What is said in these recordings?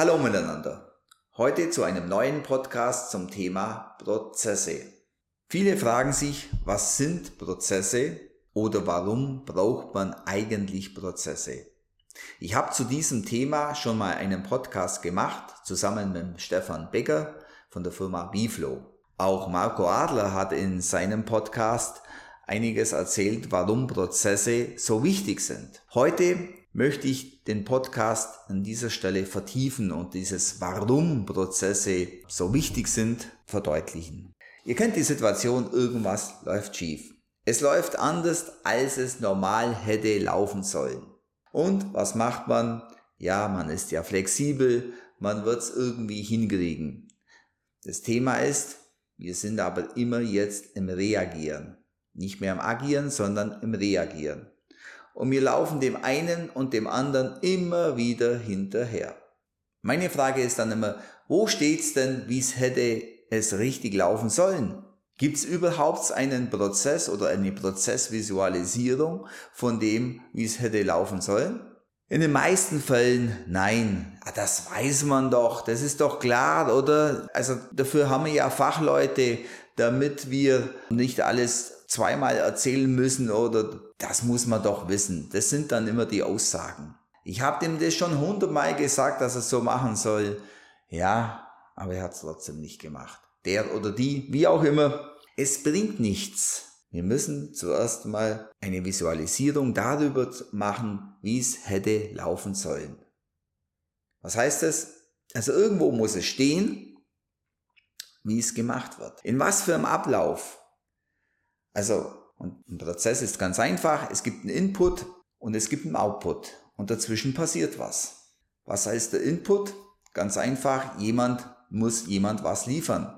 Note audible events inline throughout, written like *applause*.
Hallo miteinander. Heute zu einem neuen Podcast zum Thema Prozesse. Viele fragen sich, was sind Prozesse oder warum braucht man eigentlich Prozesse? Ich habe zu diesem Thema schon mal einen Podcast gemacht, zusammen mit Stefan Becker von der Firma Biflow. Auch Marco Adler hat in seinem Podcast einiges erzählt, warum Prozesse so wichtig sind. Heute möchte ich den Podcast an dieser Stelle vertiefen und dieses Warum Prozesse so wichtig sind verdeutlichen. Ihr kennt die Situation, irgendwas läuft schief. Es läuft anders, als es normal hätte laufen sollen. Und was macht man? Ja, man ist ja flexibel, man wird es irgendwie hinkriegen. Das Thema ist, wir sind aber immer jetzt im Reagieren. Nicht mehr im Agieren, sondern im Reagieren und wir laufen dem einen und dem anderen immer wieder hinterher. Meine Frage ist dann immer, wo steht's denn, wie es hätte es richtig laufen sollen? Gibt es überhaupt einen Prozess oder eine Prozessvisualisierung von dem, wie es hätte laufen sollen? In den meisten Fällen nein. Ah, das weiß man doch, das ist doch klar, oder? Also dafür haben wir ja Fachleute, damit wir nicht alles zweimal erzählen müssen oder das muss man doch wissen. Das sind dann immer die Aussagen. Ich habe dem das schon hundertmal gesagt, dass er so machen soll. Ja, aber er hat es trotzdem nicht gemacht. Der oder die, wie auch immer. Es bringt nichts. Wir müssen zuerst mal eine Visualisierung darüber machen, wie es hätte laufen sollen. Was heißt das? Also irgendwo muss es stehen, wie es gemacht wird. In was für einem Ablauf also, und ein Prozess ist ganz einfach. Es gibt einen Input und es gibt einen Output. Und dazwischen passiert was. Was heißt der Input? Ganz einfach, jemand muss jemand was liefern.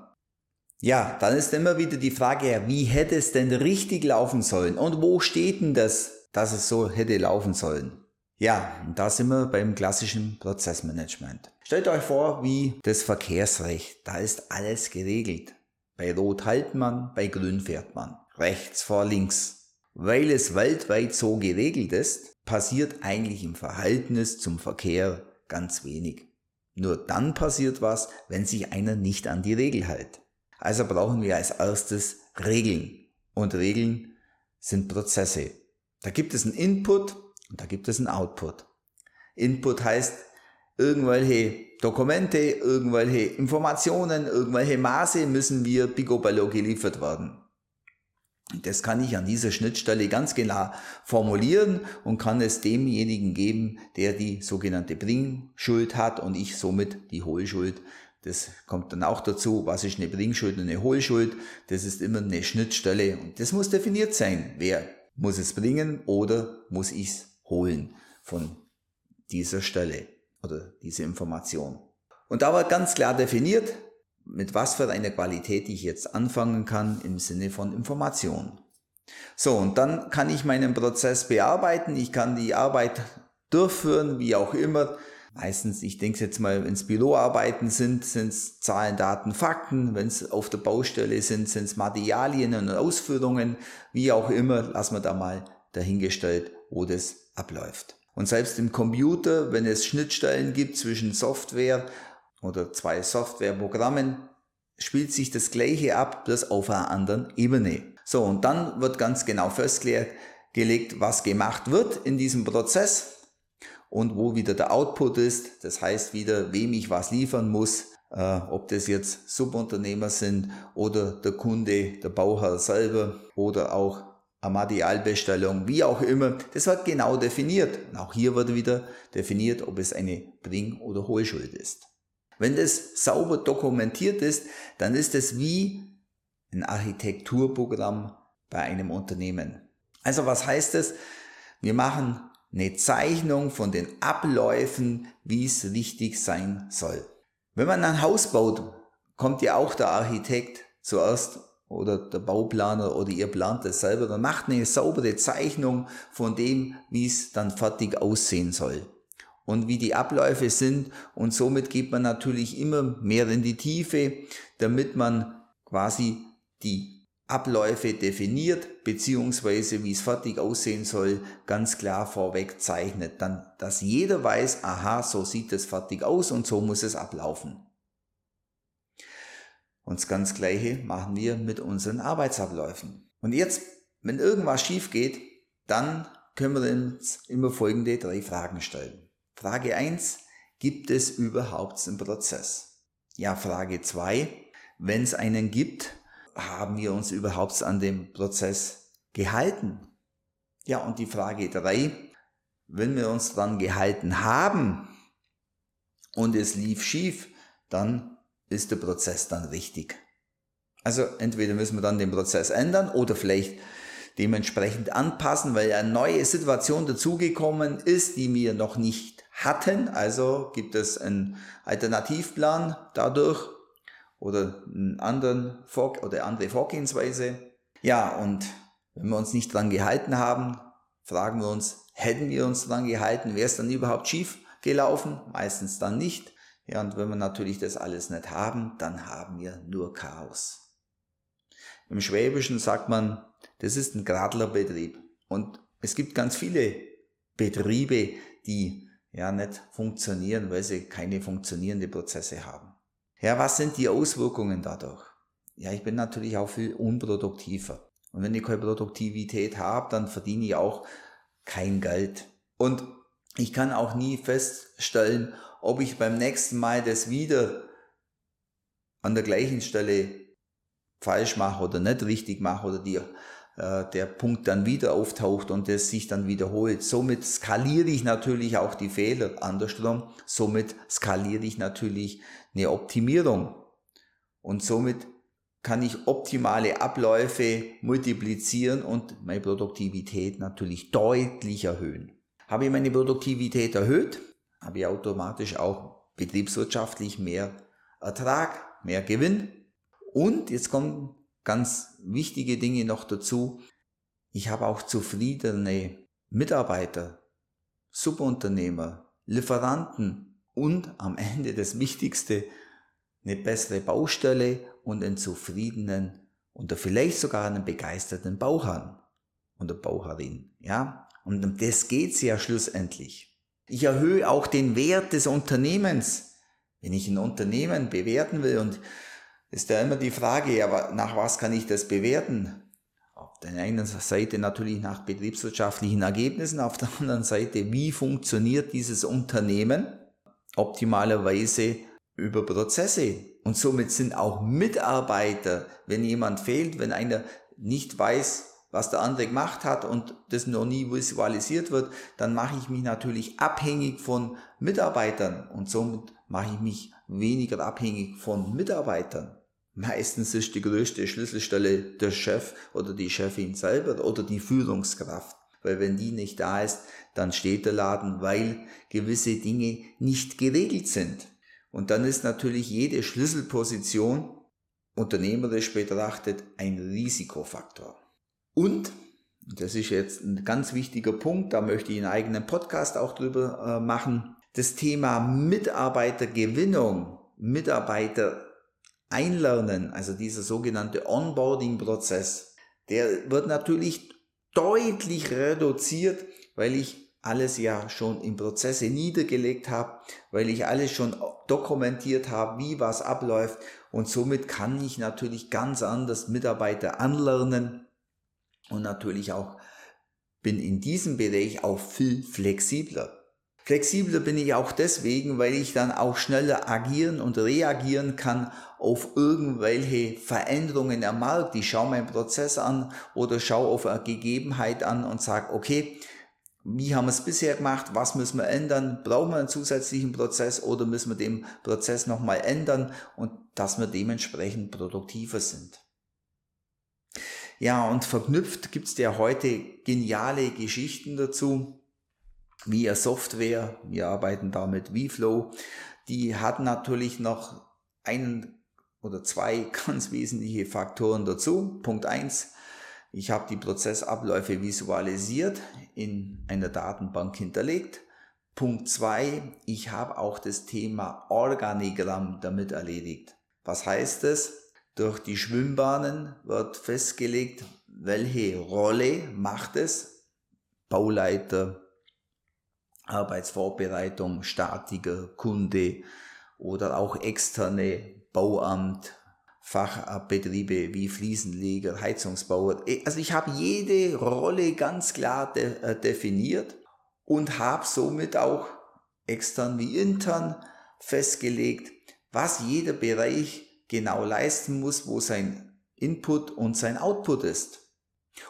Ja, dann ist immer wieder die Frage, wie hätte es denn richtig laufen sollen? Und wo steht denn das, dass es so hätte laufen sollen? Ja, und da sind wir beim klassischen Prozessmanagement. Stellt euch vor, wie das Verkehrsrecht. Da ist alles geregelt. Bei Rot halten man, bei Grün fährt man rechts vor links. Weil es weltweit so geregelt ist, passiert eigentlich im Verhältnis zum Verkehr ganz wenig. Nur dann passiert was, wenn sich einer nicht an die Regel hält. Also brauchen wir als erstes Regeln. Und Regeln sind Prozesse. Da gibt es einen Input und da gibt es einen Output. Input heißt irgendwelche Dokumente, irgendwelche Informationen, irgendwelche Maße müssen wir picobello geliefert werden. Das kann ich an dieser Schnittstelle ganz genau formulieren und kann es demjenigen geben, der die sogenannte Bringschuld hat und ich somit die Hohlschuld. Das kommt dann auch dazu, was ist eine Bringschuld und eine Hohlschuld. Das ist immer eine Schnittstelle und das muss definiert sein. Wer muss es bringen oder muss ich es holen von dieser Stelle oder diese Information. Und da wird ganz klar definiert, mit was für einer Qualität ich jetzt anfangen kann im Sinne von Information. So, und dann kann ich meinen Prozess bearbeiten, ich kann die Arbeit durchführen, wie auch immer. Meistens, ich denke jetzt mal, wenn es Büroarbeiten sind, sind es Zahlen, Daten, Fakten. Wenn es auf der Baustelle sind, sind es Materialien und Ausführungen. Wie auch immer, lassen wir da mal dahingestellt, wo das abläuft. Und selbst im Computer, wenn es Schnittstellen gibt zwischen Software oder zwei Softwareprogrammen spielt sich das gleiche ab, bloß auf einer anderen Ebene. So, und dann wird ganz genau festgelegt, was gemacht wird in diesem Prozess und wo wieder der Output ist. Das heißt wieder, wem ich was liefern muss, äh, ob das jetzt Subunternehmer sind oder der Kunde, der Bauherr selber oder auch eine Materialbestellung, wie auch immer. Das wird genau definiert. Und auch hier wird wieder definiert, ob es eine Bring- oder Hohlschuld ist. Wenn das sauber dokumentiert ist, dann ist es wie ein Architekturprogramm bei einem Unternehmen. Also was heißt es? Wir machen eine Zeichnung von den Abläufen, wie es richtig sein soll. Wenn man ein Haus baut, kommt ja auch der Architekt zuerst oder der Bauplaner oder ihr plant es selber, dann macht eine saubere Zeichnung von dem, wie es dann fertig aussehen soll und wie die Abläufe sind und somit geht man natürlich immer mehr in die Tiefe, damit man quasi die Abläufe definiert, beziehungsweise wie es fertig aussehen soll, ganz klar vorweg zeichnet. Dann, dass jeder weiß, aha, so sieht es fertig aus und so muss es ablaufen. Und das ganz Gleiche machen wir mit unseren Arbeitsabläufen. Und jetzt, wenn irgendwas schief geht, dann können wir uns immer folgende drei Fragen stellen. Frage eins: gibt es überhaupt einen Prozess? Ja, Frage zwei: wenn es einen gibt, haben wir uns überhaupt an dem Prozess gehalten? Ja, und die Frage drei: wenn wir uns dran gehalten haben und es lief schief, dann ist der Prozess dann richtig. Also entweder müssen wir dann den Prozess ändern oder vielleicht dementsprechend anpassen, weil eine neue Situation dazugekommen ist, die wir noch nicht hatten. Also gibt es einen Alternativplan dadurch oder einen anderen Vor oder andere Vorgehensweise. Ja, und wenn wir uns nicht dran gehalten haben, fragen wir uns, hätten wir uns dran gehalten, wäre es dann überhaupt schief gelaufen? Meistens dann nicht. Ja, und wenn wir natürlich das alles nicht haben, dann haben wir nur Chaos. Im Schwäbischen sagt man, das ist ein Gradlerbetrieb. Und es gibt ganz viele Betriebe, die ja nicht funktionieren, weil sie keine funktionierenden Prozesse haben. Ja, was sind die Auswirkungen dadurch? Ja, ich bin natürlich auch viel unproduktiver. Und wenn ich keine Produktivität habe, dann verdiene ich auch kein Geld. Und ich kann auch nie feststellen, ob ich beim nächsten Mal das wieder an der gleichen Stelle falsch mache oder nicht richtig mache oder die, äh, der Punkt dann wieder auftaucht und es sich dann wiederholt. Somit skaliere ich natürlich auch die Fehler andersrum. Somit skaliere ich natürlich eine Optimierung. Und somit kann ich optimale Abläufe multiplizieren und meine Produktivität natürlich deutlich erhöhen. Habe ich meine Produktivität erhöht, habe ich automatisch auch betriebswirtschaftlich mehr Ertrag, mehr Gewinn. Und jetzt kommen ganz wichtige Dinge noch dazu. Ich habe auch zufriedene Mitarbeiter, Subunternehmer, Lieferanten und am Ende das Wichtigste, eine bessere Baustelle und einen zufriedenen oder vielleicht sogar einen begeisterten Bauherrn oder Bauherrin. Ja, und um das geht's ja schlussendlich. Ich erhöhe auch den Wert des Unternehmens. Wenn ich ein Unternehmen bewerten will und ist da immer die Frage, ja, nach was kann ich das bewerten? Auf der einen Seite natürlich nach betriebswirtschaftlichen Ergebnissen, auf der anderen Seite, wie funktioniert dieses Unternehmen? Optimalerweise über Prozesse. Und somit sind auch Mitarbeiter, wenn jemand fehlt, wenn einer nicht weiß, was der andere gemacht hat und das noch nie visualisiert wird, dann mache ich mich natürlich abhängig von Mitarbeitern und somit mache ich mich weniger abhängig von Mitarbeitern. Meistens ist die größte Schlüsselstelle der Chef oder die Chefin selber oder die Führungskraft. Weil wenn die nicht da ist, dann steht der Laden, weil gewisse Dinge nicht geregelt sind. Und dann ist natürlich jede Schlüsselposition unternehmerisch betrachtet ein Risikofaktor. Und, das ist jetzt ein ganz wichtiger Punkt, da möchte ich einen eigenen Podcast auch drüber äh, machen, das Thema Mitarbeitergewinnung, Mitarbeiter einlernen, also dieser sogenannte Onboarding-Prozess, der wird natürlich deutlich reduziert, weil ich alles ja schon in Prozesse niedergelegt habe, weil ich alles schon dokumentiert habe, wie was abläuft und somit kann ich natürlich ganz anders Mitarbeiter anlernen und natürlich auch bin in diesem Bereich auch viel flexibler. Flexibler bin ich auch deswegen, weil ich dann auch schneller agieren und reagieren kann auf irgendwelche Veränderungen am Markt. Ich schaue meinen Prozess an oder schaue auf eine Gegebenheit an und sage, okay, wie haben wir es bisher gemacht? Was müssen wir ändern? Brauchen wir einen zusätzlichen Prozess oder müssen wir den Prozess nochmal ändern und dass wir dementsprechend produktiver sind? Ja, und verknüpft gibt es ja heute geniale Geschichten dazu, eine Software, wir arbeiten da mit vFlow, die hat natürlich noch einen oder zwei *laughs* ganz wesentliche Faktoren dazu. Punkt eins: ich habe die Prozessabläufe visualisiert, in einer Datenbank hinterlegt. Punkt zwei: ich habe auch das Thema Organigramm damit erledigt. Was heißt es? Durch die Schwimmbahnen wird festgelegt, welche Rolle macht es. Bauleiter, Arbeitsvorbereitung, Statiker, Kunde oder auch externe Bauamt, Fachbetriebe wie Fliesenleger, Heizungsbauer. Also ich habe jede Rolle ganz klar de äh, definiert und habe somit auch extern wie intern festgelegt, was jeder Bereich genau leisten muss, wo sein Input und sein Output ist.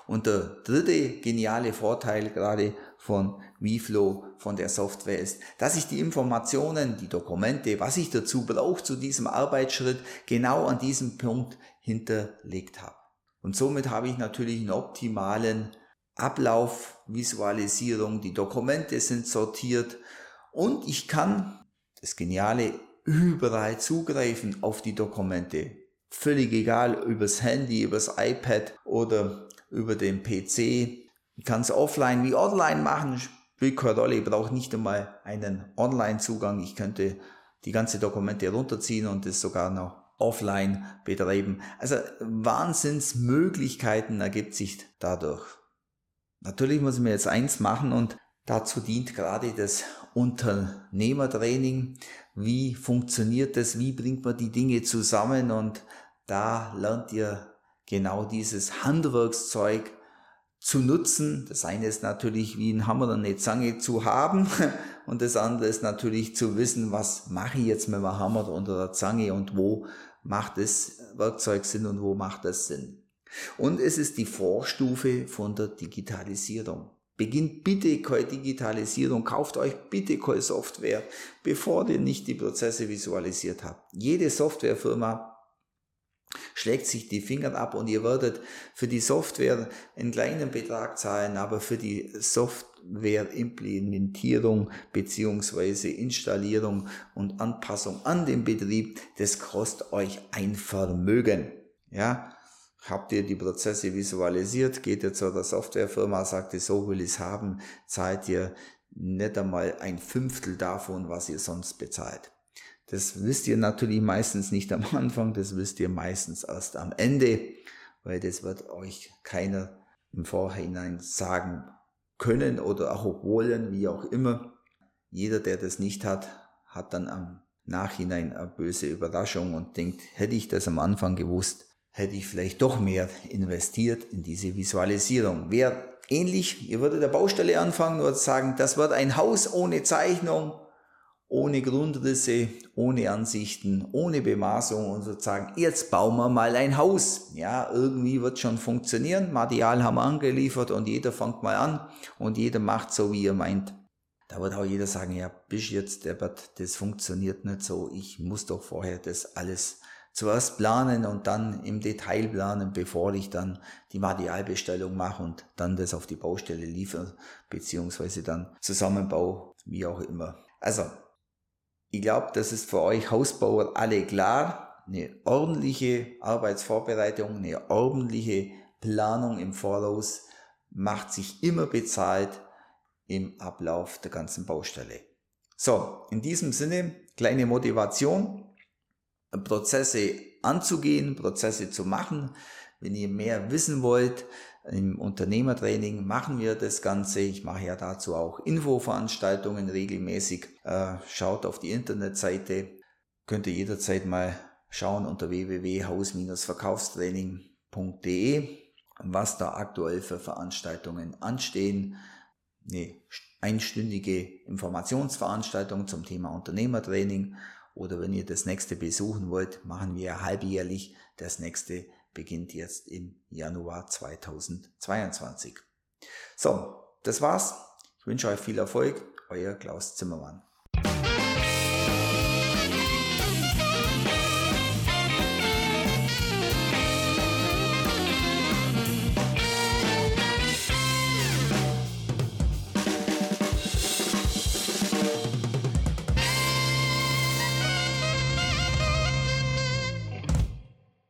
Und der dritte geniale Vorteil gerade von VFlow, von der Software ist, dass ich die Informationen, die Dokumente, was ich dazu brauche zu diesem Arbeitsschritt, genau an diesem Punkt hinterlegt habe. Und somit habe ich natürlich einen optimalen Ablauf, Visualisierung, die Dokumente sind sortiert und ich kann, das Geniale, überall zugreifen auf die Dokumente. Völlig egal, übers Handy, übers iPad oder über den PC. Ich kann es offline wie online machen, spielt keine Rolle, ich brauche nicht einmal einen Online-Zugang. Ich könnte die ganze Dokumente runterziehen und es sogar noch offline betreiben. Also Wahnsinnsmöglichkeiten ergibt sich dadurch. Natürlich muss ich mir jetzt eins machen und dazu dient gerade das Unternehmertraining. Wie funktioniert das? Wie bringt man die Dinge zusammen? Und da lernt ihr genau dieses Handwerkszeug zu nutzen. Das eine ist natürlich wie ein Hammer und eine Zange zu haben *laughs* und das andere ist natürlich zu wissen, was mache ich jetzt mit dem Hammer oder der Zange und wo macht das Werkzeug Sinn und wo macht das Sinn. Und es ist die Vorstufe von der Digitalisierung. Beginnt bitte keine Digitalisierung, kauft euch bitte keine Software, bevor ihr nicht die Prozesse visualisiert habt. Jede Softwarefirma schlägt sich die Finger ab und ihr werdet für die Software einen kleinen Betrag zahlen, aber für die Softwareimplementierung beziehungsweise Installierung und Anpassung an den Betrieb, das kostet euch ein Vermögen. Ja, habt ihr die Prozesse visualisiert, geht ihr zu der Softwarefirma, sagt ihr, so will ich es haben, zahlt ihr nicht einmal ein Fünftel davon, was ihr sonst bezahlt. Das wisst ihr natürlich meistens nicht am *laughs* Anfang, das wisst ihr meistens erst am Ende, weil das wird euch keiner im Vorhinein sagen können oder auch wollen, wie auch immer. Jeder, der das nicht hat, hat dann am Nachhinein eine böse Überraschung und denkt, hätte ich das am Anfang gewusst, hätte ich vielleicht doch mehr investiert in diese Visualisierung. Wäre ähnlich, ihr würdet der Baustelle anfangen und sagen, das wird ein Haus ohne Zeichnung, ohne Grundrisse, ohne Ansichten, ohne Bemaßung und sozusagen, jetzt bauen wir mal ein Haus. Ja, irgendwie wird schon funktionieren. Material haben wir angeliefert und jeder fängt mal an und jeder macht so, wie er meint. Da wird auch jeder sagen, ja, bist jetzt, wird, das funktioniert nicht so. Ich muss doch vorher das alles zuerst planen und dann im Detail planen, bevor ich dann die Materialbestellung mache und dann das auf die Baustelle liefere, beziehungsweise dann Zusammenbau, wie auch immer. Also, ich glaube, das ist für euch Hausbauer alle klar. Eine ordentliche Arbeitsvorbereitung, eine ordentliche Planung im Voraus macht sich immer bezahlt im Ablauf der ganzen Baustelle. So, in diesem Sinne, kleine Motivation, Prozesse anzugehen, Prozesse zu machen. Wenn ihr mehr wissen wollt, im Unternehmertraining machen wir das Ganze. Ich mache ja dazu auch Infoveranstaltungen regelmäßig. Äh, schaut auf die Internetseite. Könnt ihr jederzeit mal schauen unter www.haus-verkaufstraining.de, was da aktuell für Veranstaltungen anstehen. Eine einstündige Informationsveranstaltung zum Thema Unternehmertraining oder wenn ihr das nächste besuchen wollt, machen wir halbjährlich das nächste beginnt jetzt im Januar 2022. So, das war's. Ich wünsche euch viel Erfolg. Euer Klaus Zimmermann.